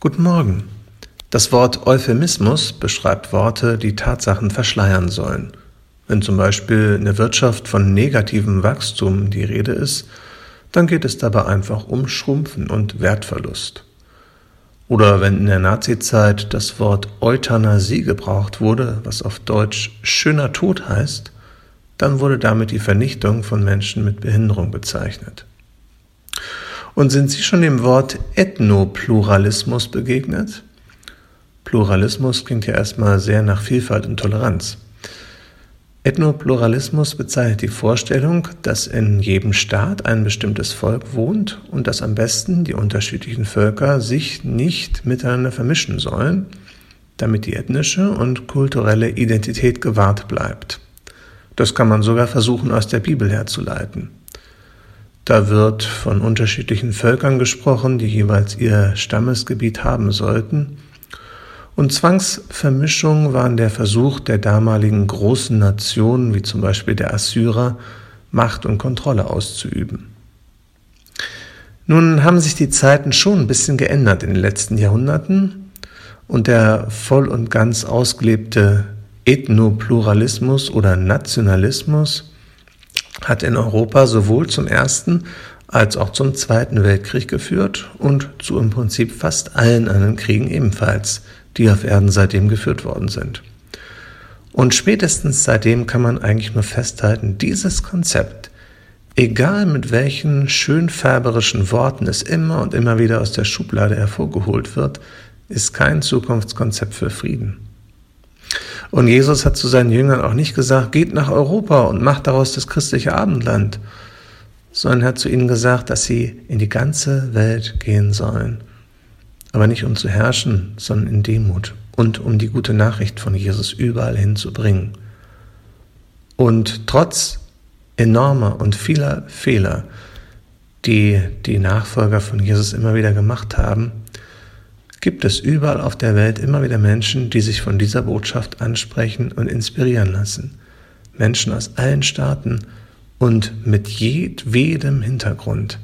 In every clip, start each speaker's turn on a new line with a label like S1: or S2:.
S1: Guten Morgen. Das Wort Euphemismus beschreibt Worte, die Tatsachen verschleiern sollen. Wenn zum Beispiel in der Wirtschaft von negativem Wachstum die Rede ist, dann geht es dabei einfach um Schrumpfen und Wertverlust. Oder wenn in der Nazizeit das Wort Euthanasie gebraucht wurde, was auf Deutsch schöner Tod heißt, dann wurde damit die Vernichtung von Menschen mit Behinderung bezeichnet. Und sind Sie schon dem Wort Ethnopluralismus begegnet? Pluralismus klingt ja erstmal sehr nach Vielfalt und Toleranz. Ethnopluralismus bezeichnet die Vorstellung, dass in jedem Staat ein bestimmtes Volk wohnt und dass am besten die unterschiedlichen Völker sich nicht miteinander vermischen sollen, damit die ethnische und kulturelle Identität gewahrt bleibt. Das kann man sogar versuchen aus der Bibel herzuleiten. Da wird von unterschiedlichen Völkern gesprochen, die jeweils ihr Stammesgebiet haben sollten. Und Zwangsvermischung waren der Versuch der damaligen großen Nationen, wie zum Beispiel der Assyrer, Macht und Kontrolle auszuüben. Nun haben sich die Zeiten schon ein bisschen geändert in den letzten Jahrhunderten und der voll und ganz ausgelebte Ethnopluralismus oder Nationalismus hat in Europa sowohl zum Ersten als auch zum Zweiten Weltkrieg geführt und zu im Prinzip fast allen anderen Kriegen ebenfalls, die auf Erden seitdem geführt worden sind. Und spätestens seitdem kann man eigentlich nur festhalten, dieses Konzept, egal mit welchen schönfärberischen Worten es immer und immer wieder aus der Schublade hervorgeholt wird, ist kein Zukunftskonzept für Frieden. Und Jesus hat zu seinen Jüngern auch nicht gesagt, geht nach Europa und macht daraus das christliche Abendland, sondern er hat zu ihnen gesagt, dass sie in die ganze Welt gehen sollen. Aber nicht um zu herrschen, sondern in Demut und um die gute Nachricht von Jesus überall hinzubringen. Und trotz enormer und vieler Fehler, die die Nachfolger von Jesus immer wieder gemacht haben, gibt es überall auf der Welt immer wieder Menschen, die sich von dieser Botschaft ansprechen und inspirieren lassen. Menschen aus allen Staaten und mit jedwedem Hintergrund.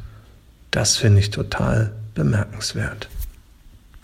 S1: Das finde ich total bemerkenswert.